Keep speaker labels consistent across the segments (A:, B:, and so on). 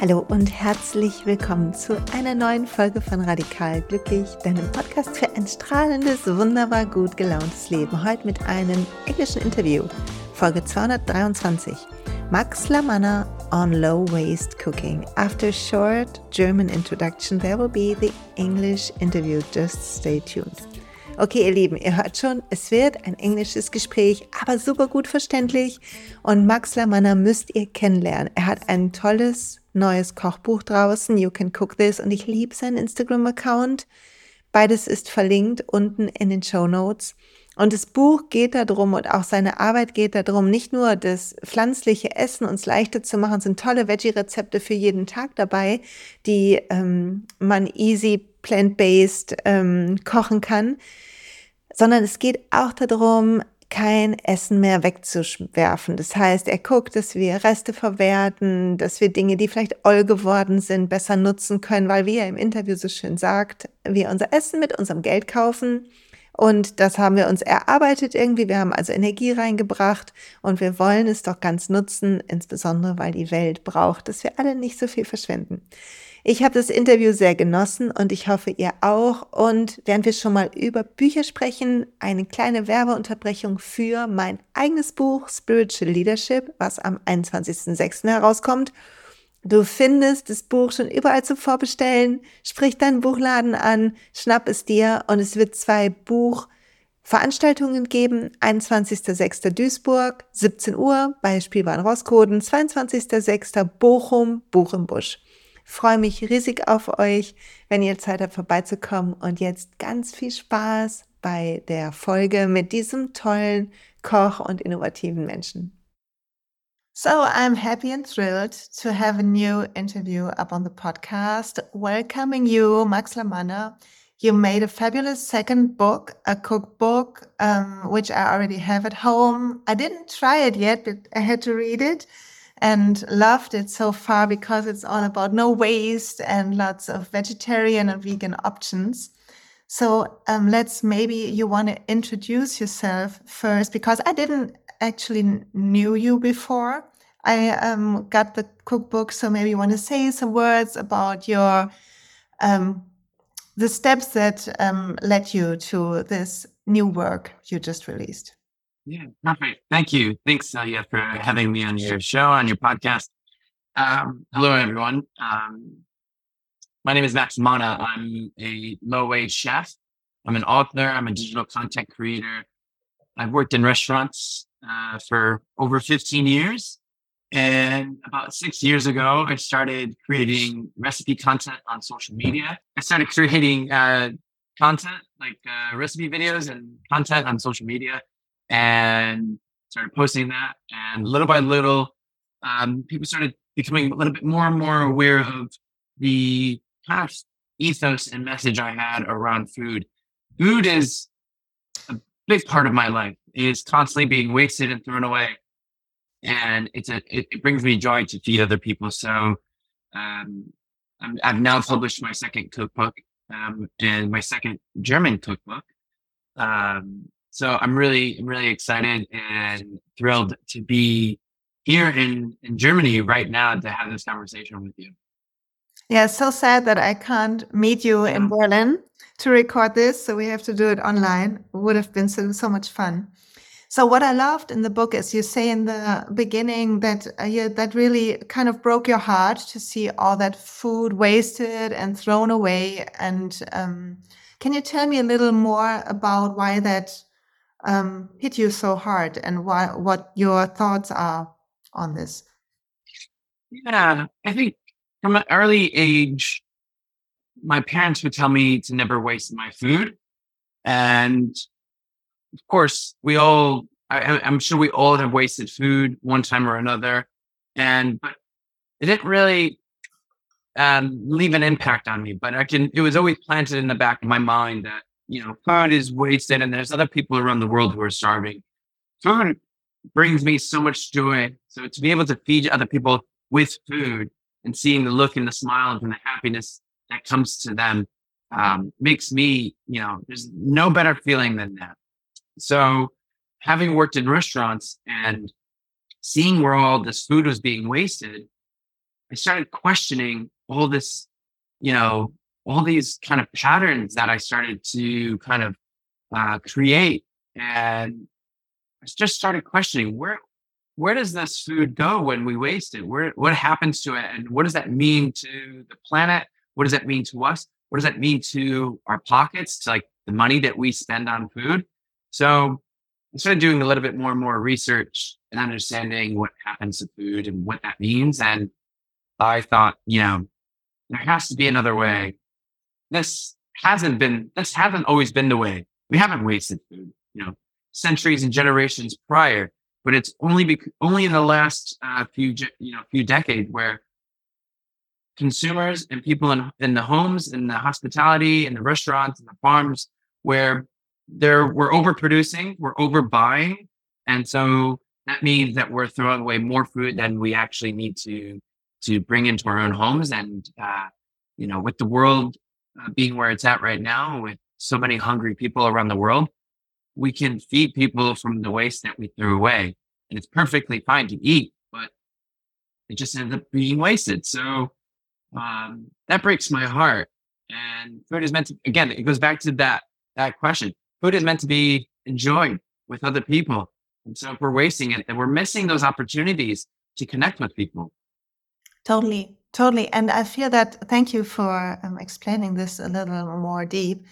A: Hallo und herzlich willkommen zu einer neuen Folge von Radikal Glücklich, deinem Podcast für ein strahlendes, wunderbar gut gelauntes Leben. Heute mit einem englischen Interview, Folge 223. Max Lamanna on low waste cooking. After a short German introduction, there will be the English interview. Just stay tuned. Okay, ihr Lieben, ihr hört schon, es wird ein englisches Gespräch, aber super gut verständlich. Und Max Lamanna müsst ihr kennenlernen. Er hat ein tolles neues Kochbuch draußen, You Can Cook This, und ich liebe seinen Instagram-Account. Beides ist verlinkt unten in den Show Notes. Und das Buch geht darum und auch seine Arbeit geht darum, nicht nur das pflanzliche Essen uns leichter zu machen, sind tolle Veggie-Rezepte für jeden Tag dabei, die ähm, man easy plant-based ähm, kochen kann, sondern es geht auch darum, kein Essen mehr wegzuwerfen. Das heißt, er guckt, dass wir Reste verwerten, dass wir Dinge, die vielleicht oll geworden sind, besser nutzen können, weil wie er im Interview so schön sagt, wir unser Essen mit unserem Geld kaufen. Und das haben wir uns erarbeitet irgendwie. Wir haben also Energie reingebracht und wir wollen es doch ganz nutzen, insbesondere weil die Welt braucht, dass wir alle nicht so viel verschwenden. Ich habe das Interview sehr genossen und ich hoffe, ihr auch. Und während wir schon mal über Bücher sprechen, eine kleine Werbeunterbrechung für mein eigenes Buch Spiritual Leadership, was am 21.06. herauskommt. Du findest das Buch schon überall zum Vorbestellen. Sprich deinen Buchladen an, schnapp es dir und es wird zwei Buchveranstaltungen geben. 21.06. Duisburg, 17 Uhr bei Spielbahn Rosskoden, 22.06. Bochum, Buch im Busch freue mich riesig auf euch, wenn ihr Zeit habt, vorbeizukommen. Und jetzt ganz viel Spaß bei der Folge mit diesem tollen Koch und innovativen Menschen. So I'm happy and thrilled to have a new interview up on the podcast. Welcoming you, Max La Manna. You made a fabulous second book, a cookbook, um, which I already have at home. I didn't try it yet, but I had to read it. and loved it so far because it's all about no waste and lots of vegetarian and vegan options. So um, let's maybe you want to introduce yourself first because I didn't actually knew you before. I um, got the cookbook, so maybe you want to say some words about your um, the steps that um, led you to this new work you just released.
B: Yeah, perfect. Thank you. Thanks, Celia, for having me on your show, on your podcast. Um, hello, everyone. Um, my name is Max Mana. I'm a low waste chef. I'm an author. I'm a digital content creator. I've worked in restaurants uh, for over 15 years. And about six years ago, I started creating recipe content on social media. I started creating uh, content like uh, recipe videos and content on social media and started posting that. And little by little, um, people started becoming a little bit more and more aware of the of ethos and message I had around food. Food is big part of my life. is constantly being wasted and thrown away. And it's a, it, it brings me joy to feed other people. So, um, i have now published my second cookbook, um, and my second German cookbook. Um, so I'm really, really excited and thrilled to be here in, in Germany right now to have this conversation with you.
A: Yeah, so sad that I can't meet you in Berlin to record this. So we have to do it online. It would have been so, so much fun. So what I loved in the book is you say in the beginning that uh, you, that really kind of broke your heart to see all that food wasted and thrown away. And um, can you tell me a little more about why that um, hit you so hard and why, what your thoughts are on this.
B: Yeah, I think from an early age, my parents would tell me to never waste my food. And of course, we all, I, am sure we all have wasted food one time or another. And, but it didn't really um, leave an impact on me, but I can, it was always planted in the back of my mind that you know, food is wasted and there's other people around the world who are starving. Food brings me so much joy. So to be able to feed other people with food and seeing the look and the smiles and the happiness that comes to them um, makes me, you know, there's no better feeling than that. So having worked in restaurants and seeing where all this food was being wasted, I started questioning all this, you know, all these kind of patterns that I started to kind of uh, create. And I just started questioning where, where does this food go when we waste it? Where, what happens to it? And what does that mean to the planet? What does that mean to us? What does that mean to our pockets, to like the money that we spend on food? So I started doing a little bit more and more research and understanding what happens to food and what that means. And I thought, you know, there has to be another way. This hasn't been, this hasn't always been the way. We haven't wasted food, you know, centuries and generations prior, but it's only, bec- only in the last uh, few, you know, few decades where consumers and people in, in the homes, in the hospitality, in the restaurants, and the farms, where there we're overproducing, we're overbuying, and so that means that we're throwing away more food than we actually need to to bring into our own homes. And uh, you know, with the world uh, being where it's at right now, with so many hungry people around the world, we can feed people from the waste that we threw away, and it's perfectly fine to eat, but it just ends up being wasted. So um, that breaks my heart. And food is meant to again, it goes back to that that question food is meant to be enjoyed with other people. And so if we're wasting it, then we're missing those opportunities to connect with people.
A: Totally, totally. And I feel that, thank you for um, explaining this a little more deep,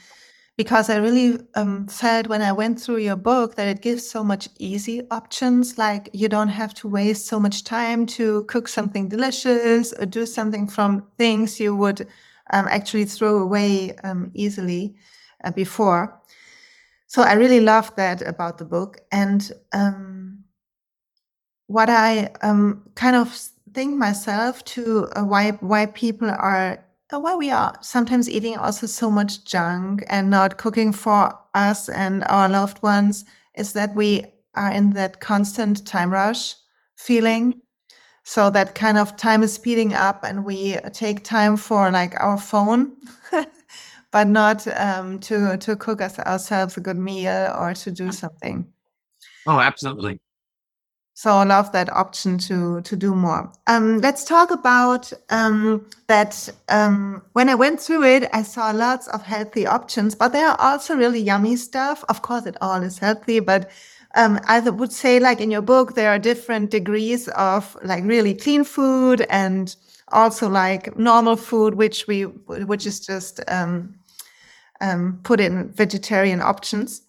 A: because I really um, felt when I went through your book that it gives so much easy options. Like you don't have to waste so much time to cook something delicious or do something from things you would um, actually throw away um, easily uh, before so I really love that about the book. And um, what I um, kind of think myself to uh, why why people are why we are sometimes eating also so much junk and not cooking for us and our loved ones is that we are in that constant time rush feeling so that kind of time is speeding up and we take time for like our phone but not um, to to cook us ourselves a good meal or to do something.
B: Oh, absolutely.
A: So I love that option to to do more. Um, let's talk about um, that. Um, when I went through it, I saw lots of healthy options, but there are also really yummy stuff. Of course, it all is healthy, but um, I would say, like in your book, there are different degrees of like really clean food and also like normal food, which we, which is just um, um, put in vegetarian options.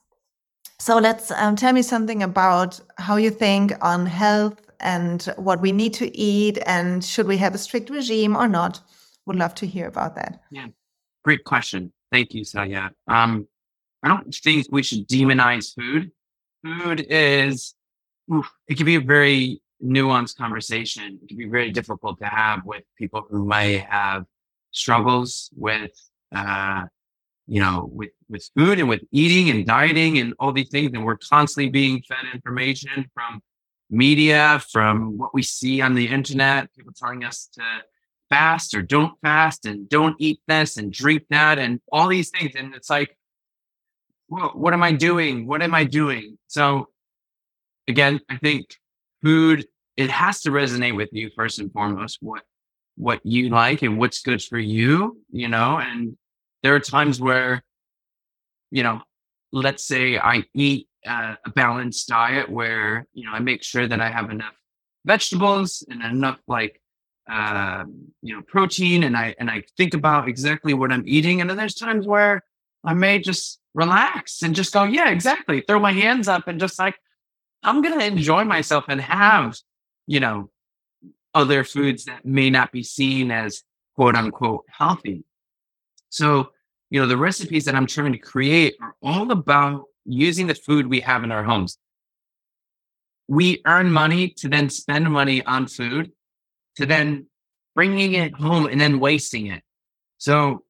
A: So let's um, tell me something about how you think on health and what we need to eat, and should we have a strict regime or not? Would love to hear about that.
B: Yeah, great question. Thank you, Saya. Um, I don't think we should demonize food. Food is, oof, it can be a very nuanced conversation. It can be very difficult to have with people who might have struggles with, uh, you know, with, with food and with eating and dieting and all these things. And we're constantly being fed information from media, from what we see on the internet, people telling us to fast or don't fast and don't eat this and drink that and all these things. And it's like, well, what am I doing? What am I doing? So again, I think food, it has to resonate with you first and foremost, what, what you like and what's good for you, you know, and there are times where, you know, let's say I eat uh, a balanced diet where, you know, I make sure that I have enough vegetables and enough like, uh, you know, protein and I, and I think about exactly what I'm eating. And then there's times where I may just relax and just go, yeah, exactly. Throw my hands up and just like, I'm going to enjoy myself and have, you know, other foods that may not be seen as quote unquote healthy. So, you know, the recipes that I'm trying to create are all about using the food we have in our homes. We earn money to then spend money on food, to then bringing it home and then wasting it. So,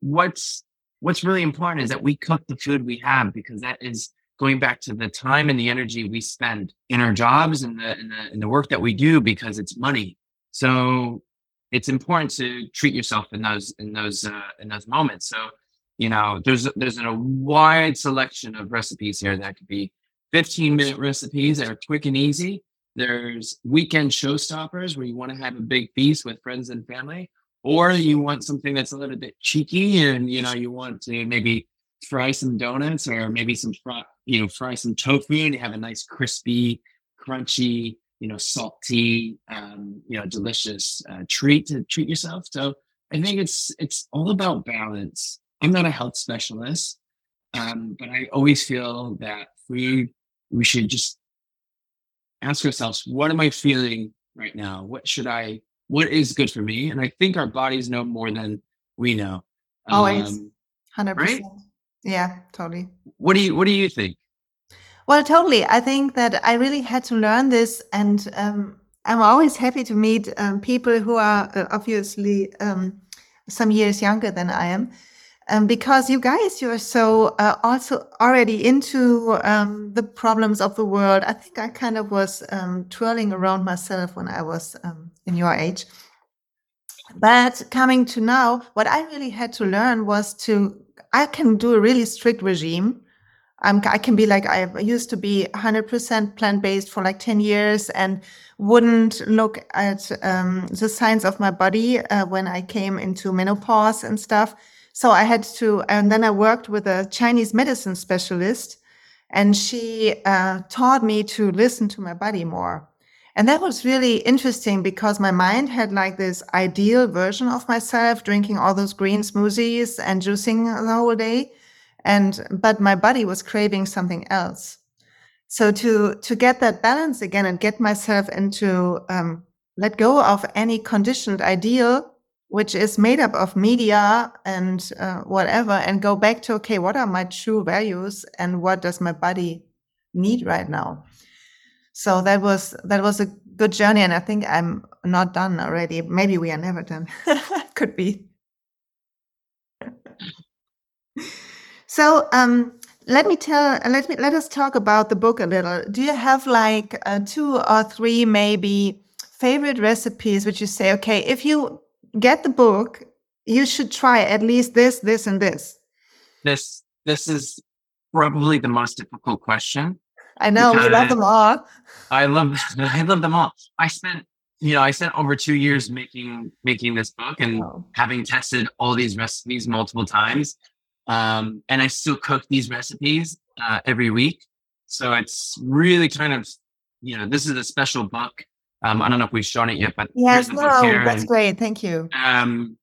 B: what's what's really important is that we cook the food we have because that is going back to the time and the energy we spend in our jobs and the, and the, and the work that we do because it's money. So it's important to treat yourself in those in those uh, in those moments. So, you know, there's there's a wide selection of recipes here that could be 15 minute recipes that are quick and easy. There's weekend showstoppers where you want to have a big feast with friends and family, or you want something that's a little bit cheeky and you know you want to maybe fry some donuts or maybe some fry, you know fry some tofu and have a nice crispy, crunchy you know, salty, um, you know, delicious uh, treat to treat yourself. So I think it's it's all about balance. I'm not a health specialist, um, but I always feel that we we should just ask ourselves, what am I feeling right now? What should I? What is good for me? And I think our bodies know more than we know.
A: Always, um, hundred percent. Yeah, totally.
B: What do you What do you think?
A: Well, totally. I think that I really had to learn this, and um, I'm always happy to meet um, people who are uh, obviously um, some years younger than I am, um, because you guys, you are so uh, also already into um, the problems of the world. I think I kind of was um, twirling around myself when I was in your age. But coming to now, what I really had to learn was to I can do a really strict regime I'm, I can be like, I used to be 100% plant based for like 10 years and wouldn't look at um, the signs of my body uh, when I came into menopause and stuff. So I had to, and then I worked with a Chinese medicine specialist, and she uh, taught me to listen to my body more. And that was really interesting because my mind had like this ideal version of myself, drinking all those green smoothies and juicing the whole day and but my body was craving something else. So to to get that balance again and get myself into um, let go of any conditioned ideal which is made up of media and uh, whatever and go back to okay what are my true values and what does my body need right now? So that was that was a good journey and i think i'm not done already. Maybe we are never done. Could be So um, let me tell. Let me let us talk about the book a little. Do you have like uh, two or three maybe favorite recipes which you say, okay, if you get the book, you should try at least this, this, and this.
B: This this is probably the most difficult question.
A: I know we love them all.
B: I love I love them all. I spent you know I spent over two years making making this book and oh. having tested all these recipes multiple times. Um, and I still cook these recipes uh, every week. So it's really kind of, you know, this is a special book. Um, I don't know if we've shown it yet, but
A: yes, no, that's and, great. Thank you.
B: Um,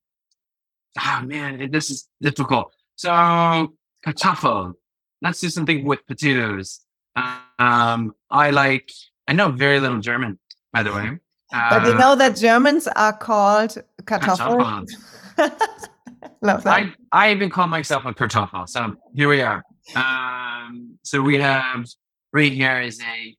B: oh man, this is difficult. So kartoffel. Let's do something with potatoes. Um, I like. I know very little German, by the way.
A: Uh, but you uh, know that Germans are called kartoffel.
B: Love that. I, I even call myself a Kartoffel. So here we are. Um, so we have right here is a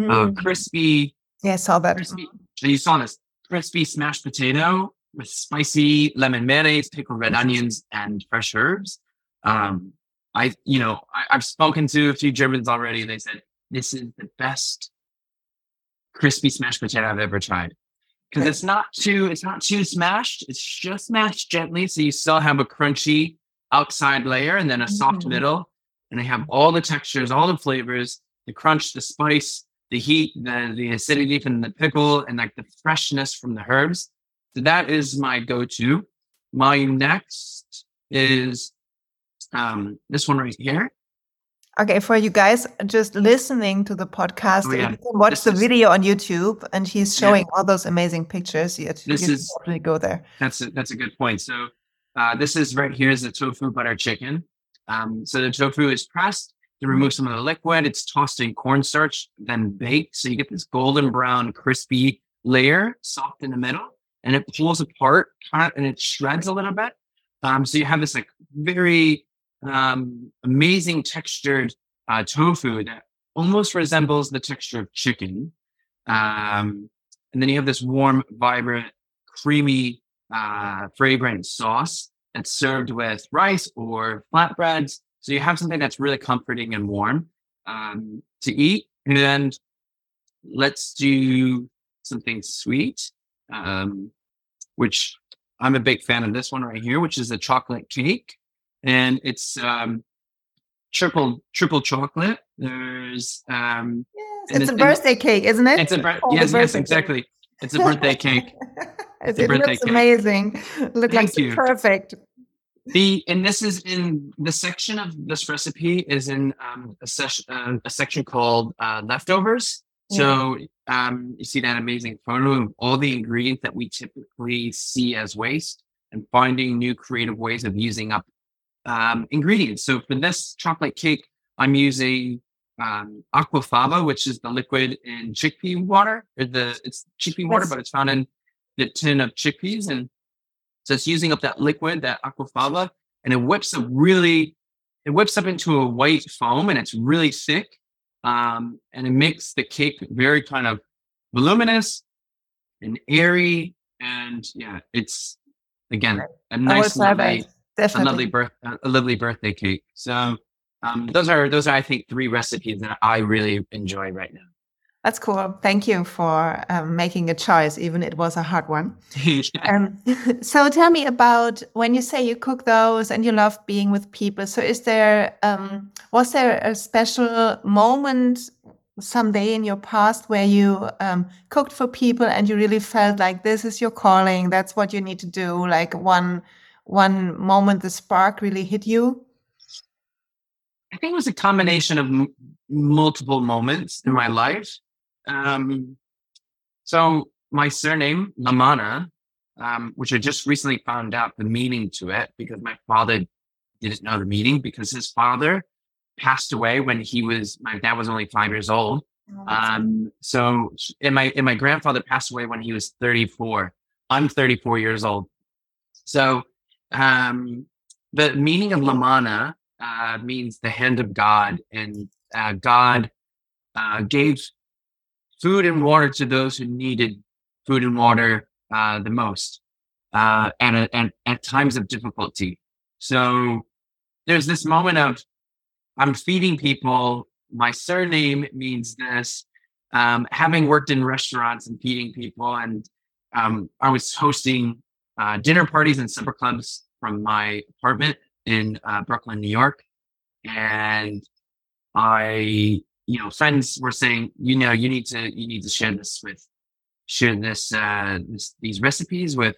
B: mm. uh, crispy.
A: Yeah, I saw that.
B: Crispy, so you saw this crispy smashed potato with spicy lemon mayonnaise, pickled red onions, and fresh herbs. Um, I, you know, I, I've spoken to a few Germans already. They said this is the best crispy smashed potato I've ever tried because it's not too it's not too smashed. It's just smashed gently, so you still have a crunchy outside layer and then a soft mm-hmm. middle, and they have all the textures, all the flavors, the crunch, the spice, the heat, the the acidity from the pickle, and like the freshness from the herbs. So that is my go-to. My next is um, this one right here.
A: Okay, for you guys just listening to the podcast, oh, yeah. you can watch this the is, video on YouTube, and he's showing yeah. all those amazing pictures. You,
B: this
A: you
B: is
A: go there.
B: That's a, that's a good point. So uh, this is right here is the tofu butter chicken. Um, so the tofu is pressed to remove some of the liquid. It's tossed in cornstarch, then baked. So you get this golden brown, crispy layer, soft in the middle, and it pulls apart and it shreds a little bit. Um, so you have this like very um, amazing textured uh, tofu that almost resembles the texture of chicken. Um, and then you have this warm, vibrant, creamy, uh, fragrant sauce that's served with rice or flatbreads. So you have something that's really comforting and warm um, to eat. And let's do something sweet. Um, which I'm a big fan of this one right here, which is a chocolate cake. And it's um, triple triple chocolate. There's um
A: yes, it's a birthday cake, isn't it?
B: It's a bir- yes, yes, exactly. Cake. It's a birthday cake.
A: It's it looks cake. amazing. Look like you. perfect.
B: The and this is in the section of this recipe is in um, a, session, uh, a section called uh, leftovers. So um, you see that amazing photo of all the ingredients that we typically see as waste and finding new creative ways of using up um, ingredients. So for this chocolate cake, I'm using um, aquafaba, which is the liquid in chickpea water. Or the it's chickpea water, but it's found in the tin of chickpeas, and so it's using up that liquid, that aquafaba, and it whips up really, it whips up into a white foam, and it's really thick, um, and it makes the cake very kind of voluminous and airy, and yeah, it's again a nice, lovely, a lovely birth, a lovely birthday cake. So um, those are those are I think three recipes that I really enjoy right now.
A: That's cool. Thank you for um, making a choice, even it was a hard one. um, so tell me about when you say you cook those and you love being with people. So is there um, was there a special moment someday in your past where you um, cooked for people and you really felt like this is your calling, that's what you need to do? Like one one moment, the spark really hit you.
B: I think it was a combination of m- multiple moments in my life. Um, so my surname La Manna, um, which I just recently found out the meaning to it because my father didn't know the meaning because his father passed away when he was my dad was only five years old. Oh, um, so and my and my grandfather passed away when he was 34. I'm 34 years old. So um, the meaning of La Manna uh, means the hand of God, and uh, God uh, gave food and water to those who needed food and water uh, the most, uh, and, and at times of difficulty. So there's this moment of I'm feeding people. My surname means this. Um, having worked in restaurants and feeding people, and um, I was hosting uh, dinner parties and supper clubs from my apartment in uh, Brooklyn, New York. And I, you know, friends were saying, you know, you need to, you need to share this with, share this, uh, this, these recipes with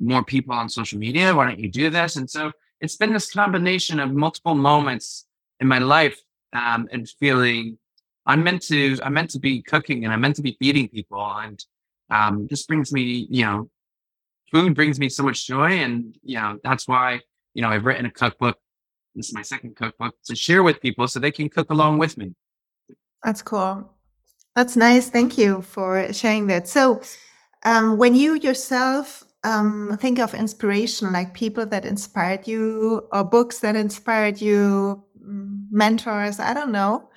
B: more people on social media. Why don't you do this? And so it's been this combination of multiple moments in my life, um, and feeling I'm meant to, I'm meant to be cooking and I'm meant to be feeding people. And, um, this brings me, you know, food brings me so much joy. And, you know, that's why you know, I've written a cookbook. This is my second cookbook to share with people so they can cook along with me.
A: That's cool. That's nice. Thank you for sharing that. So, um, when you yourself um, think of inspiration, like people that inspired you, or books that inspired you, mm, mentors, I don't know.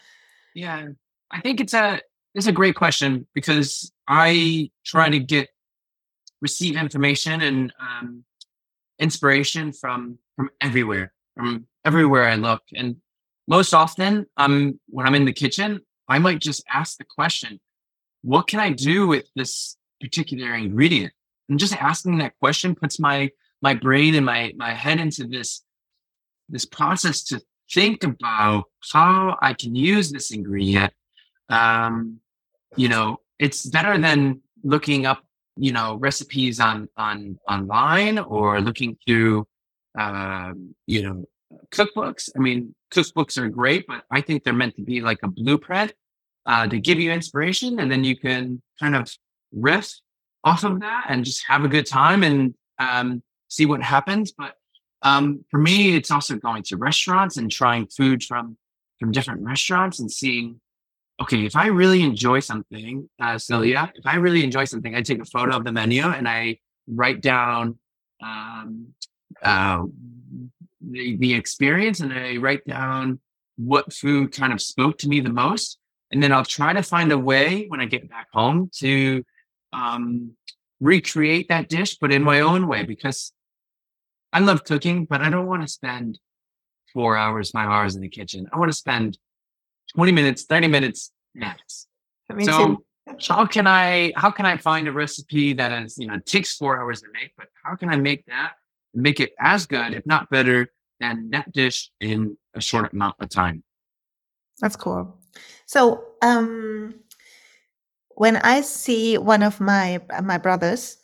B: Yeah, I think it's a it's a great question because I try to get receive information and um, inspiration from from everywhere, from everywhere I look. And most often, um, when I'm in the kitchen, I might just ask the question, what can I do with this particular ingredient? And just asking that question puts my my brain and my my head into this this process to think about how I can use this ingredient. Um, you know, it's better than looking up, you know, recipes on on online or looking through um, you know, cookbooks. I mean, cookbooks are great, but I think they're meant to be like a blueprint uh, to give you inspiration, and then you can kind of riff off of that and just have a good time and um, see what happens. But um, for me, it's also going to restaurants and trying food from from different restaurants and seeing. Okay, if I really enjoy something, uh, Celia, if I really enjoy something, I take a photo of the menu and I write down um, uh, the, the experience and I write down what food kind of spoke to me the most. And then I'll try to find a way when I get back home to um, recreate that dish, but in my own way, because I love cooking, but I don't want to spend four hours, five hours in the kitchen. I want to spend 20 minutes, 30 minutes max.
A: So, too.
B: how can I how can I find a recipe that is you know takes four hours to make, but how can I make that make it as good, if not better, than that dish in a short amount of time?
A: That's cool. So um, when I see one of my my brothers,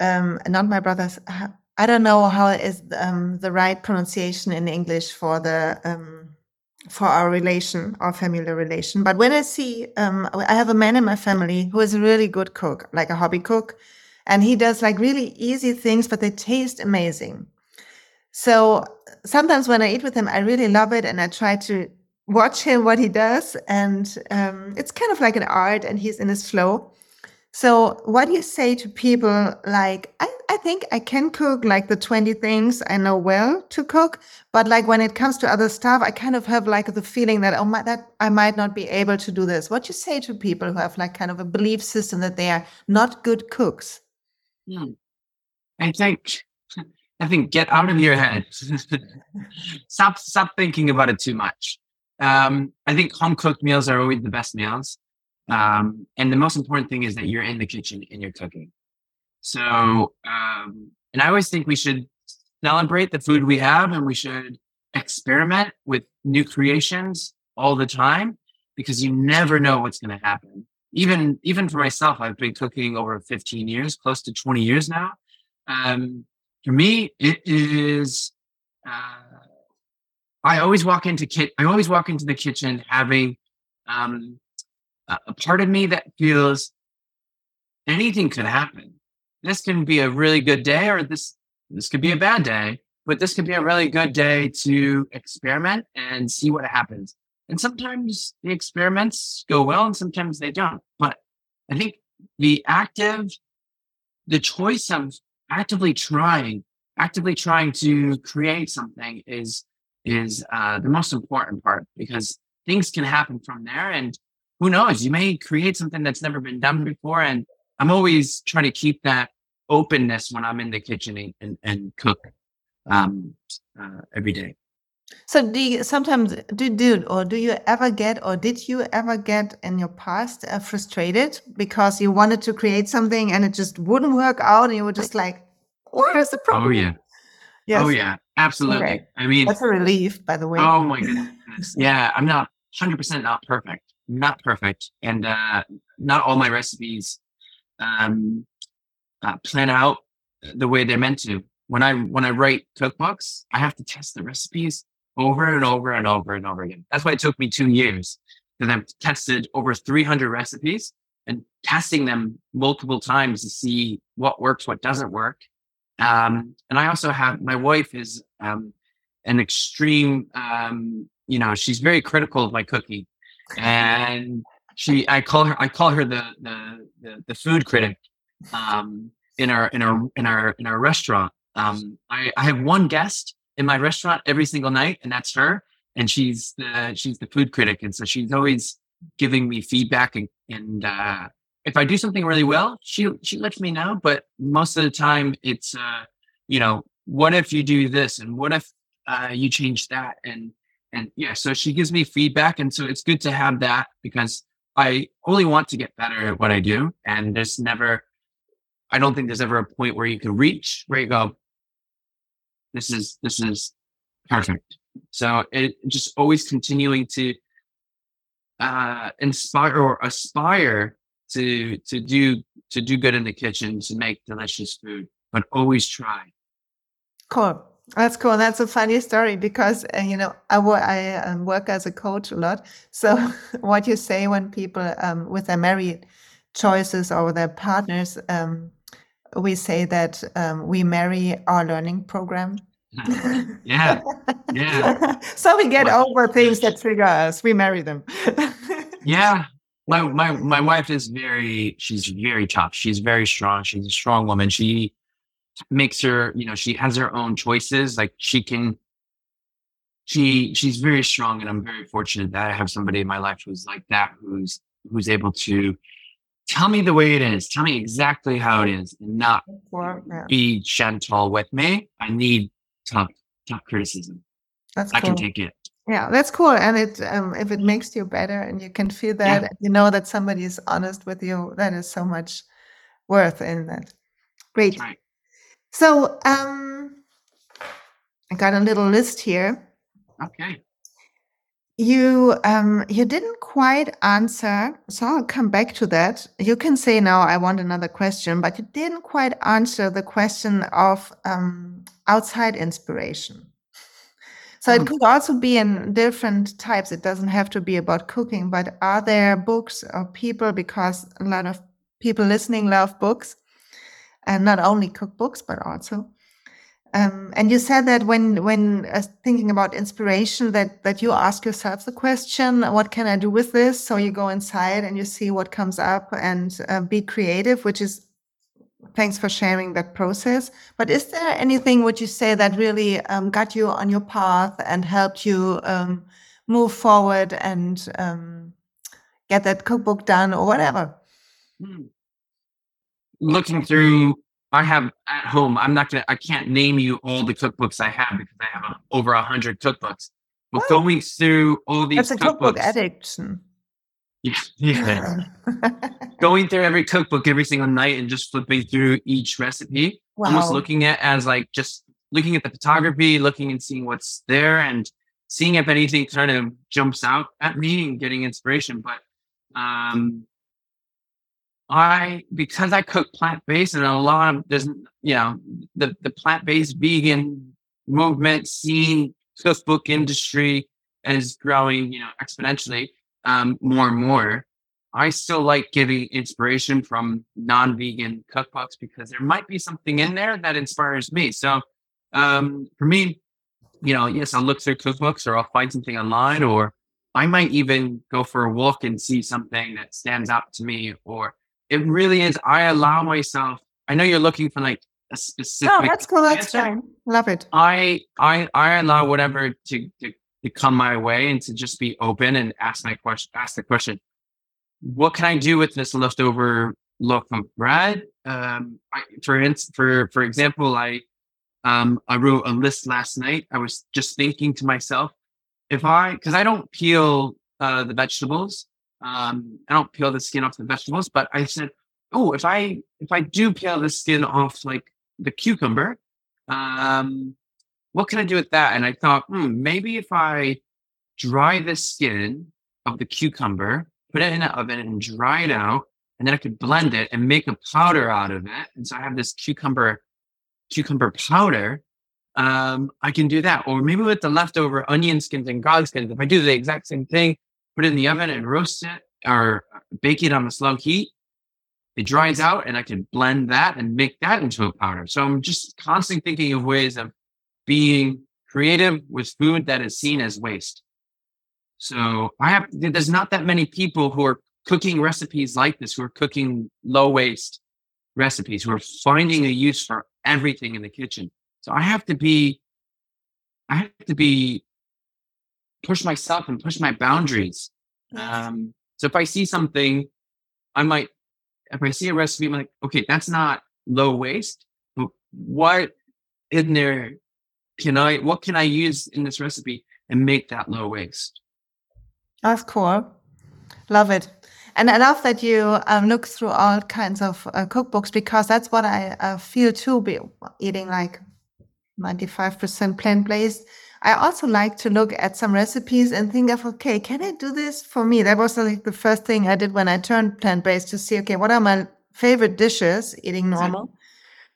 A: um, not my brothers, I don't know how is um, the right pronunciation in English for the um, for our relation, our family relation. But when I see, um, I have a man in my family who is a really good cook, like a hobby cook, and he does like really easy things, but they taste amazing. So sometimes when I eat with him, I really love it, and I try to watch him what he does, and um, it's kind of like an art, and he's in his flow. So, what do you say to people like, I, I think I can cook like the 20 things I know well to cook, but like when it comes to other stuff, I kind of have like the feeling that, oh, my, that I might not be able to do this. What do you say to people who have like kind of a belief system that they are not good cooks?
B: Hmm. I think, I think get out of your head. stop, stop thinking about it too much. Um, I think home cooked meals are always the best meals. Um, and the most important thing is that you're in the kitchen and you're cooking. So, um, and I always think we should celebrate the food we have and we should experiment with new creations all the time because you never know what's going to happen. Even, even for myself, I've been cooking over 15 years, close to 20 years now. Um, for me, it is, uh, I always walk into kit. I always walk into the kitchen having um, a part of me that feels anything could happen. This can be a really good day, or this this could be a bad day, but this could be a really good day to experiment and see what happens. And sometimes the experiments go well, and sometimes they don't. But I think the active, the choice of actively trying, actively trying to create something is is uh, the most important part because things can happen from there. And who knows? You may create something that's never been done before. And I'm always trying to keep that openness when I'm in the kitchen and, and cook um, uh, every day.
A: So do you sometimes do do or do you ever get or did you ever get in your past uh, frustrated because you wanted to create something and it just wouldn't work out and you were just like, where's the oh, problem?
B: Oh yeah. Yes. Oh yeah, absolutely. Okay. I mean,
A: that's a relief, by the way.
B: Oh my goodness. yeah, I'm not 100% not perfect, not perfect, and uh, not all my recipes um, uh, plan out the way they're meant to. When I when I write cookbooks, I have to test the recipes over and over and over and over again. That's why it took me two years because I've tested over 300 recipes and testing them multiple times to see what works, what doesn't work. Um, and I also have my wife is um, an extreme, um, you know, she's very critical of my cooking and she I call her I call her the the the, the food critic um, in our in our in our in our restaurant. Um, I, I have one guest in my restaurant every single night, and that's her. And she's the she's the food critic, and so she's always giving me feedback. And, and uh, if I do something really well, she she lets me know. But most of the time, it's uh, you know, what if you do this, and what if uh, you change that, and and yeah, so she gives me feedback. And so it's good to have that because I only want to get better at what I do. And there's never, I don't think there's ever a point where you can reach where you go, this is, this is perfect. So it just always continuing to uh, inspire or aspire to, to do, to do good in the kitchen, to make delicious food, but always try.
A: Cool. That's cool. That's a funny story because uh, you know I, um, work as a coach a lot. So what you say when people um, with their married choices or their partners, um, we say that um, we marry our learning program.
B: yeah, yeah.
A: so we get well, over things that trigger us. We marry them.
B: yeah, my my my wife is very. She's very tough. She's very strong. She's a strong woman. She makes her, you know, she has her own choices. Like she can, she she's very strong, and I'm very fortunate that I have somebody in my life who's like that, who's who's able to tell me the way it is, tell me exactly how it is, and not be gentle with me. I need tough tough criticism. That's I cool. can take it.
A: Yeah, that's cool. And it um, if it makes you better and you can feel that,
B: Yeah.
A: you know that somebody is honest with you, that is so much worth in that. Great.
B: Right.
A: So um, I got a little list here.
B: Okay.
A: You um, you didn't quite answer, so I'll come back to that. You can say now I want another question, but you didn't quite answer the question of um, outside inspiration. So it
B: Hmm.
A: could also be in different types. It doesn't have to be about cooking, but are there books or people because a lot of people listening love books and not only cookbooks but also um, and you said that when when uh, thinking about inspiration that that you ask yourself the question what can i do with this? So you go inside and you see what comes up and uh, be creative which is thanks for sharing that process. But is there anything would you say that really um, got you on your path and helped you um, move forward and um, get that cookbook done or whatever?
B: Hmm. Looking through, I have at home. I'm not gonna. I can't name you all the cookbooks I have because I have uh, over a hundred cookbooks. But
A: Wow.
B: going through all these
A: that's a cookbook
B: cookbooks,
A: addiction
B: yeah, yeah. going through every cookbook every single night and just flipping through each recipe, almost looking at as like just looking at the photography, looking and seeing what's there and seeing if anything kind of jumps out at me and getting inspiration. But um I because I cook plant based and a lot of there's you know the the plant based vegan movement scene cookbook industry is growing you know exponentially um, more and more. I still like giving inspiration from non vegan cookbooks because there might be something in there that inspires me. So um, for me, you know, yes, I'll look through cookbooks or I'll find something online or I might even go for a walk and see something that stands out to me or it really is. I allow myself. I know you're looking for like a specific.
A: no that's cool that's
B: answer.
A: fine love it
B: I I I allow whatever to, to to come my way and to just be open and ask my question. Ask the question. What can I do with this leftover loaf of bread? Um, I, for ins- for for example, I um I wrote a list last night. I was just thinking to myself, if I because I don't peel uh, the vegetables. Um, I don't peel the skin off the vegetables, but I said, oh, if I if I do peel the skin off like the cucumber, um, what can I do with that? And I thought, hmm, maybe if I dry the skin of the cucumber, put it in an oven and dry it out, and then I could blend it and make a powder out of it. And so I have this cucumber cucumber powder. Um, I can do that. Or maybe with the leftover onion skins and garlic skins, if I do the exact same thing, put it in the oven and roast it or bake it on a slow heat, it dries out and I can blend that and make that into a powder. So I'm just constantly thinking of ways of being creative with food that is seen as waste. So I have there's not that many people who are cooking recipes like this, who are cooking low waste recipes, who are finding a use for everything in the kitchen. So I have to be I have to be push myself and push my boundaries. Um, so if I see something, I might if I see a recipe, I'm like, okay, that's not low waste. But what in there can I what can I use in this recipe and make that low waste?
A: That's cool. Love it. And I love that you um, look through all kinds of uh, cookbooks because that's what I uh, feel too, be eating like 95% plant based. I also like to look at some recipes and think of, okay, can I do this for me? That was like the first thing I did when I turned plant based to see, okay, what are my favorite dishes eating normal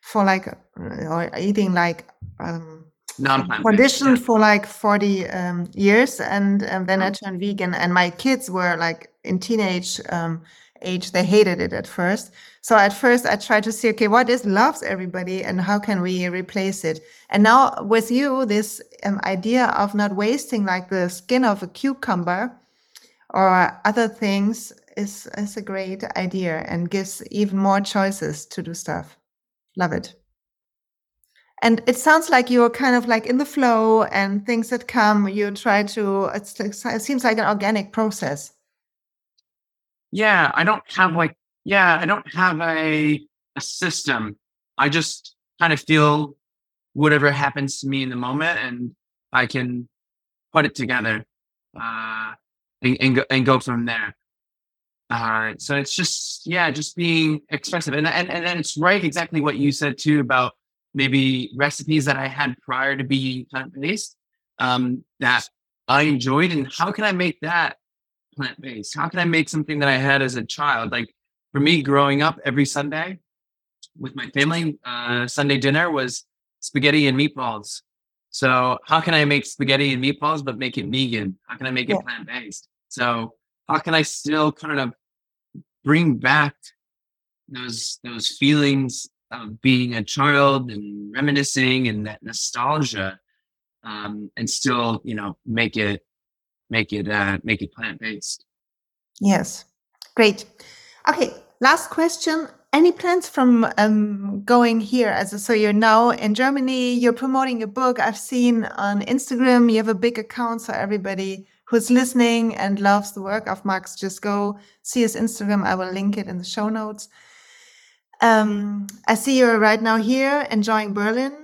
A: for like, uh, or eating like, um,
B: Non-plant
A: conditioned for like 40 um, years and um, then i turned vegan and my kids were like in teenage um, age they hated it at first. So at first i tried to see okay what is loves everybody and how can we replace it? And now with you this um, idea of not wasting like the skin of a cucumber or other things is, is a great idea and gives even more choices to do stuff. Love it. And it sounds like you're kind of like in the flow and things that come you try to it's, it seems like an organic process
B: Yeah, I don't have like yeah, I don't have a a system. I just kind of feel whatever happens to me in the moment and I can put it together uh, and, and, go, and go from there. Uh, so it's just, yeah, just being expressive. And, and, and then it's right exactly what you said too about maybe recipes that I had prior to being plant based um, that I enjoyed. And how can I make that plant based? How can I make something that I had as a child? Like for me, growing up every Sunday with my family, uh, Sunday dinner was spaghetti and meatballs. So how can I make spaghetti and meatballs but make it vegan? How can I make it yeah. plant based? So how can I still kind of bring back those those feelings of being a child and reminiscing and that nostalgia um, and still you know make it make it uh, make it plant based
A: yes great okay last question any plans from um, going here as a, so you're now in germany you're promoting a book i've seen on instagram you have a big account so everybody who's listening and loves the work of Max, just go see his Instagram. I will link it in the show notes. Um, I see you're right now here enjoying Berlin.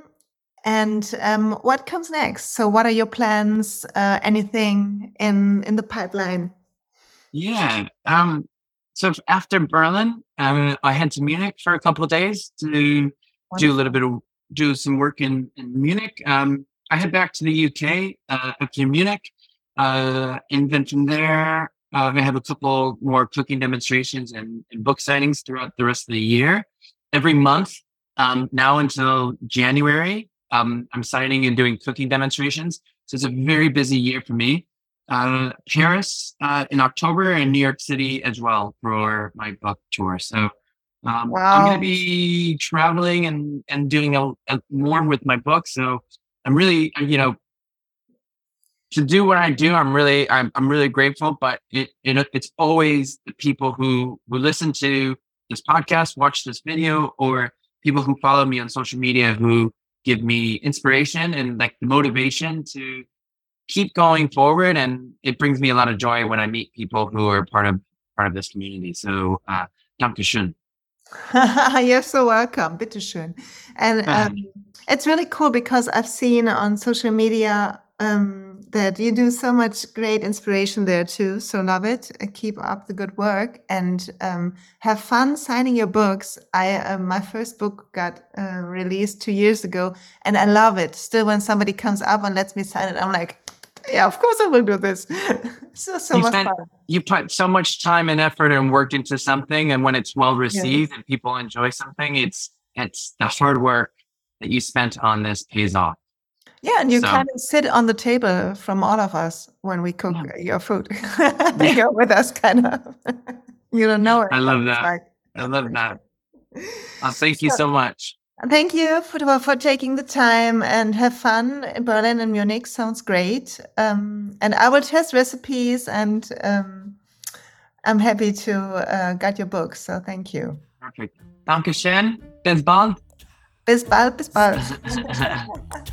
A: And um, what comes next? So, what are your plans? Uh, anything in in the pipeline?
B: Yeah. Um, so after Berlin, um, I head to Munich for a couple of days to Wonderful. do a little bit of do some work in, in Munich. Um, I head back to the UK uh, up to Munich uh, and then from there, uh, I have a couple more cooking demonstrations and, and, book signings throughout the rest of the year. Every month, um, now until January, um, I'm signing and doing cooking demonstrations. So it's a very busy year for me. Uh, Paris uh, in October and New York City as well for my book tour. So um, wow. I'm going to be traveling and, and doing a, a more with my book. So I'm really, you know, to do what I do, I'm really, I'm, I'm really grateful. But it, it, it's always the people who who listen to this podcast, watch this video, or people who follow me on social media who give me inspiration and like the motivation to keep going forward. And it brings me a lot of joy when I meet people who are part of part of this community. So, uh, Dankeschön.
A: You're so welcome. Bitteschön. And um, it's really cool because I've seen on social media um, that you do so much great inspiration there too. So love it. Keep up the good work and um, have fun signing your books. I uh, my first book got uh, released two years ago, and I love it. Still, when somebody comes up and lets me sign it, I'm like, yeah, of course I will do this. so so
B: you
A: much spent,
B: fun. You put so much time and effort and worked into something, and when it's well received and people enjoy something, it's it's the hard work that you spent on this pays off.
A: Yeah, and you so, kind of sit on the table from all of us when we cook yeah. your food. You're with us, kind of. you don't know it.
B: I love that. Like. I love that. Oh, thank you so much.
A: Thank you for, for taking the time and have fun in Berlin and Munich. Sounds great. Um, and I will test recipes and um, I'm happy to uh, get your book. So thank you.
B: Perfect. Dankeschön. Bis bald.
A: Bis bald. Bis bald.